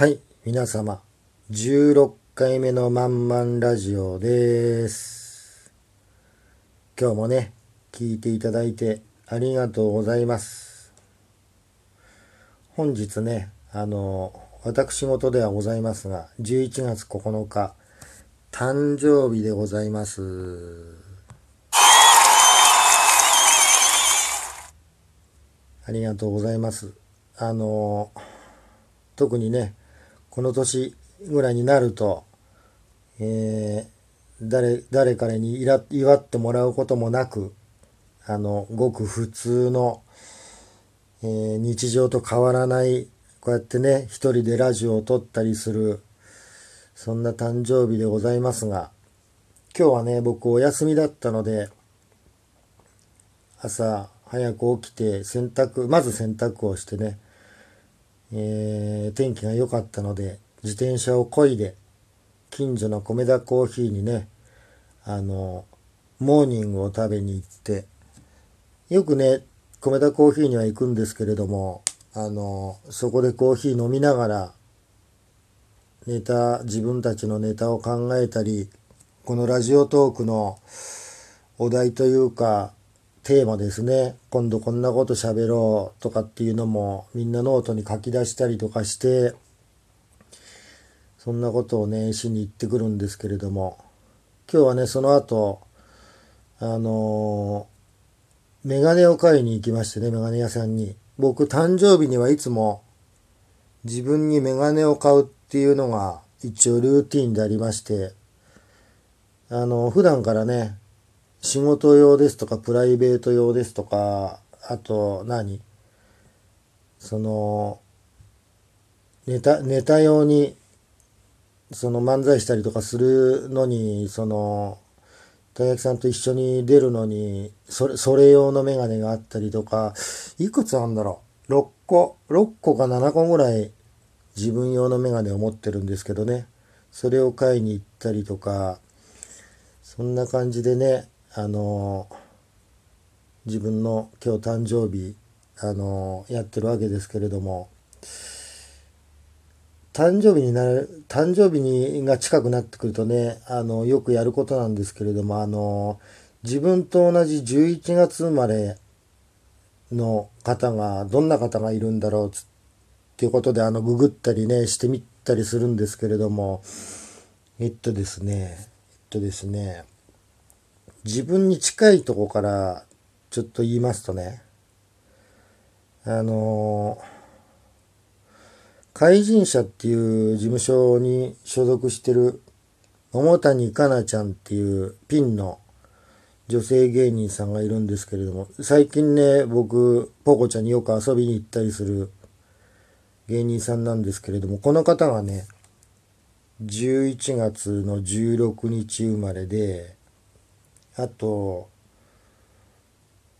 はい、皆様、16回目のまんまんラジオです。今日もね、聞いていただいてありがとうございます。本日ね、あの、私事ではございますが、11月9日、誕生日でございます。ありがとうございます。あの、特にね、この年ぐらいになると、えー誰、誰かにいら祝ってもらうこともなく、あの、ごく普通の、えー日常と変わらない、こうやってね、一人でラジオを撮ったりする、そんな誕生日でございますが、今日はね、僕お休みだったので、朝早く起きて洗濯、まず洗濯をしてね、えー天気が良かったので、自転車を漕いで、近所の米田コーヒーにね、あの、モーニングを食べに行って、よくね、米田コーヒーには行くんですけれども、あの、そこでコーヒー飲みながら、ネタ、自分たちのネタを考えたり、このラジオトークのお題というか、テーマですね。今度こんなこと喋ろうとかっていうのもみんなノートに書き出したりとかして、そんなことをね、しに行ってくるんですけれども、今日はね、その後、あのーメガネを買いに行きましてね、メガネ屋さんに。僕、誕生日にはいつも自分にメガネを買うっていうのが一応ルーティンでありまして、あの、普段からね、仕事用ですとか、プライベート用ですとか、あと何、その、ネタ、ネタ用に、その漫才したりとかするのに、その、大学さんと一緒に出るのに、それ、それ用のメガネがあったりとか、いくつあんだろう ?6 個、6個か7個ぐらい自分用のメガネを持ってるんですけどね。それを買いに行ったりとか、そんな感じでね、あの自分の今日誕生日、あのやってるわけですけれども、誕生日になる、誕生日にが近くなってくるとね、あの、よくやることなんですけれども、あの、自分と同じ11月生まれの方が、どんな方がいるんだろうっていうことで、あの、ググったりね、してみたりするんですけれども、えっとですね、えっとですね、自分に近いとこからちょっと言いますとね、あの怪人社っていう事務所に所属してる桃谷香奈ちゃんっていうピンの女性芸人さんがいるんですけれども、最近ね、僕、ポコちゃんによく遊びに行ったりする芸人さんなんですけれども、この方がね、11月の16日生まれで、あと、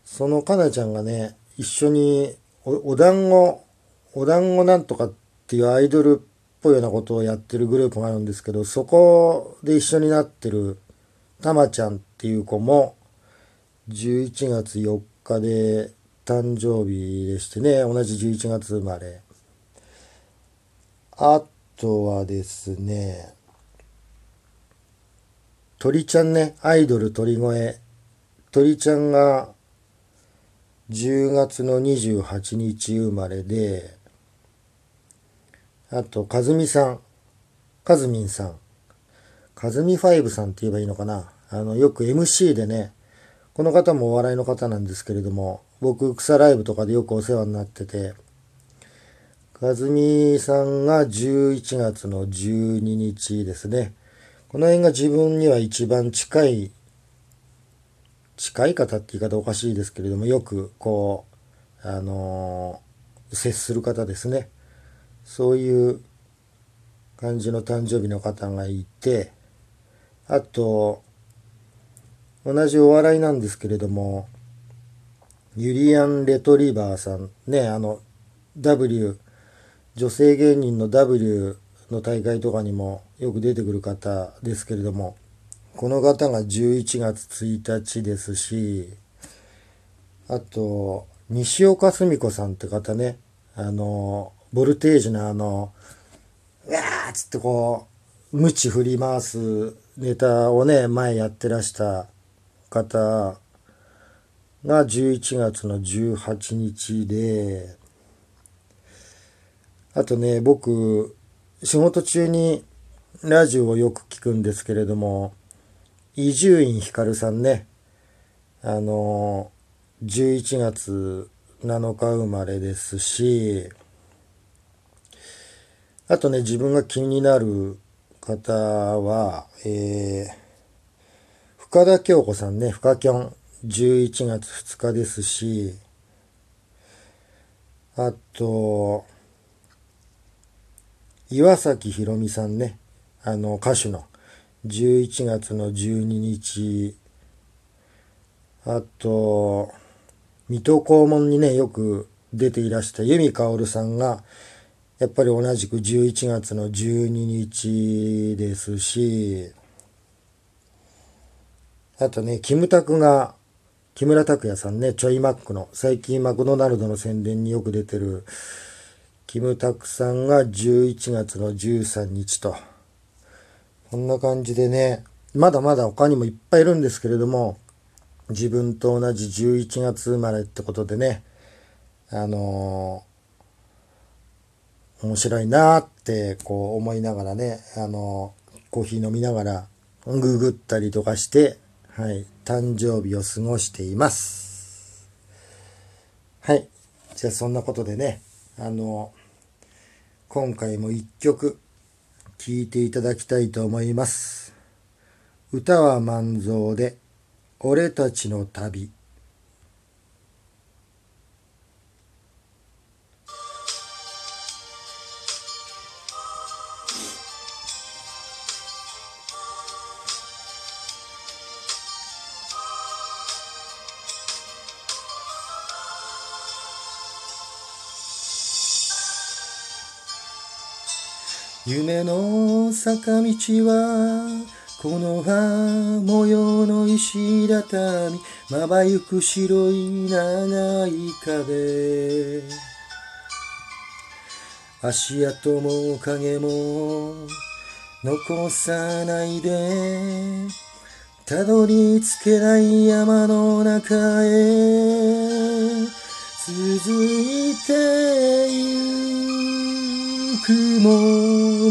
そのかなちゃんがね、一緒にお、お団子、お団子なんとかっていうアイドルっぽいようなことをやってるグループがあるんですけど、そこで一緒になってるたまちゃんっていう子も、11月4日で誕生日でしてね、同じ11月生まれ。あとはですね、鳥ちゃんね、アイドル鳥越。鳥ちゃんが10月の28日生まれで、あと、かずみさん。かずみんさん。かずみファイブさんって言えばいいのかな。あの、よく MC でね、この方もお笑いの方なんですけれども、僕、草ライブとかでよくお世話になってて、かずみさんが11月の12日ですね。この辺が自分には一番近い、近い方って言い方おかしいですけれども、よくこう、あのー接する方ですね。そういう感じの誕生日の方がいて、あと、同じお笑いなんですけれども、ユリアン・レトリバーさん、ね、あの、W、女性芸人の W の大会とかにもよく出てくる方ですけれども、この方が11月1日ですし、あと、西岡澄子さんって方ね、あの、ボルテージのあのうわ、っつってこう、無知振り回すネタをね、前やってらした方が11月の18日で、あとね、僕、仕事中にラジオをよく聞くんですけれども、伊集院光さんね、あの、11月7日生まれですし、あとね、自分が気になる方は、えー、深田京子さんね、深きょん、11月2日ですし、あと、岩崎宏美さんね、あの、歌手の、11月の12日、あと、水戸黄門にね、よく出ていらした由美薫さんが、やっぱり同じく11月の12日ですし、あとね、キムタクが、木村拓哉さんね、ちょいマックの、最近マクドナルドの宣伝によく出てる、キムタクさんが11月の13日と。こんな感じでね、まだまだ他にもいっぱいいるんですけれども、自分と同じ11月生まれってことでね、あのー、面白いなーってこう思いながらね、あのー、コーヒー飲みながらググったりとかして、はい、誕生日を過ごしています。はい。じゃあそんなことでね、あのー今回も一曲聴いていただきたいと思います。歌は万蔵で、俺たちの旅。夢の坂道はこの葉模様の石畳まばゆく白い長い壁。足跡も影も残さないでたどり着けない山の中へ続いてゆくも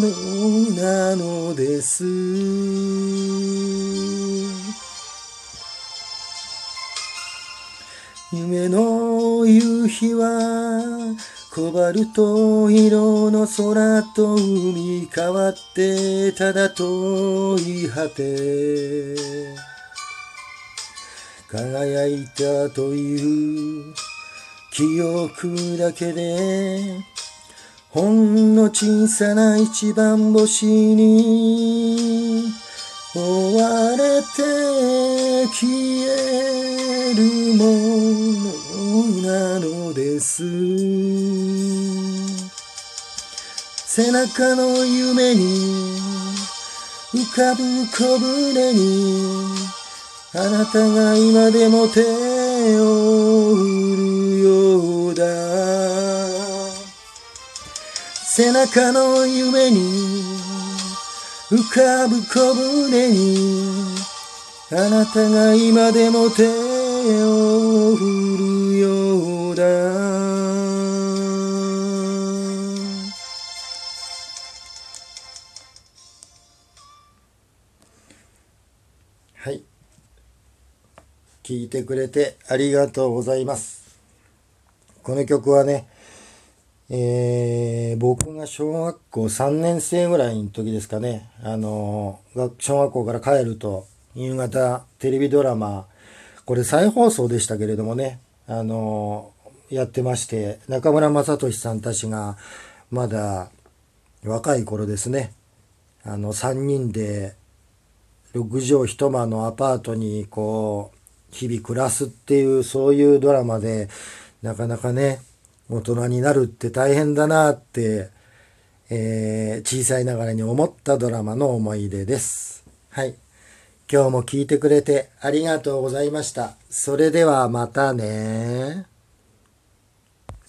のなのです。夢の夕日はコバルト色の空と海変わってただ遠い果て。輝いたという記憶だけでほんの小さな一番星に追われて消えるものなのです。背中の夢に浮かぶ小舟にあなたが今でも手背中の夢に浮かぶ小舟にあなたが今でも手を振るようだ。はい。聞いてくれてありがとうございます。この曲はねえー、僕が小学校3年生ぐらいの時ですかね、あのー、小学校から帰ると、夕方テレビドラマ、これ再放送でしたけれどもね、あのー、やってまして、中村雅俊さんたちが、まだ若い頃ですね、あの、3人で、6畳一間のアパートに、こう、日々暮らすっていう、そういうドラマで、なかなかね、大人になるって大変だなって、えー、小さいながらに思ったドラマの思い出です。はい。今日も聞いてくれてありがとうございました。それではまたね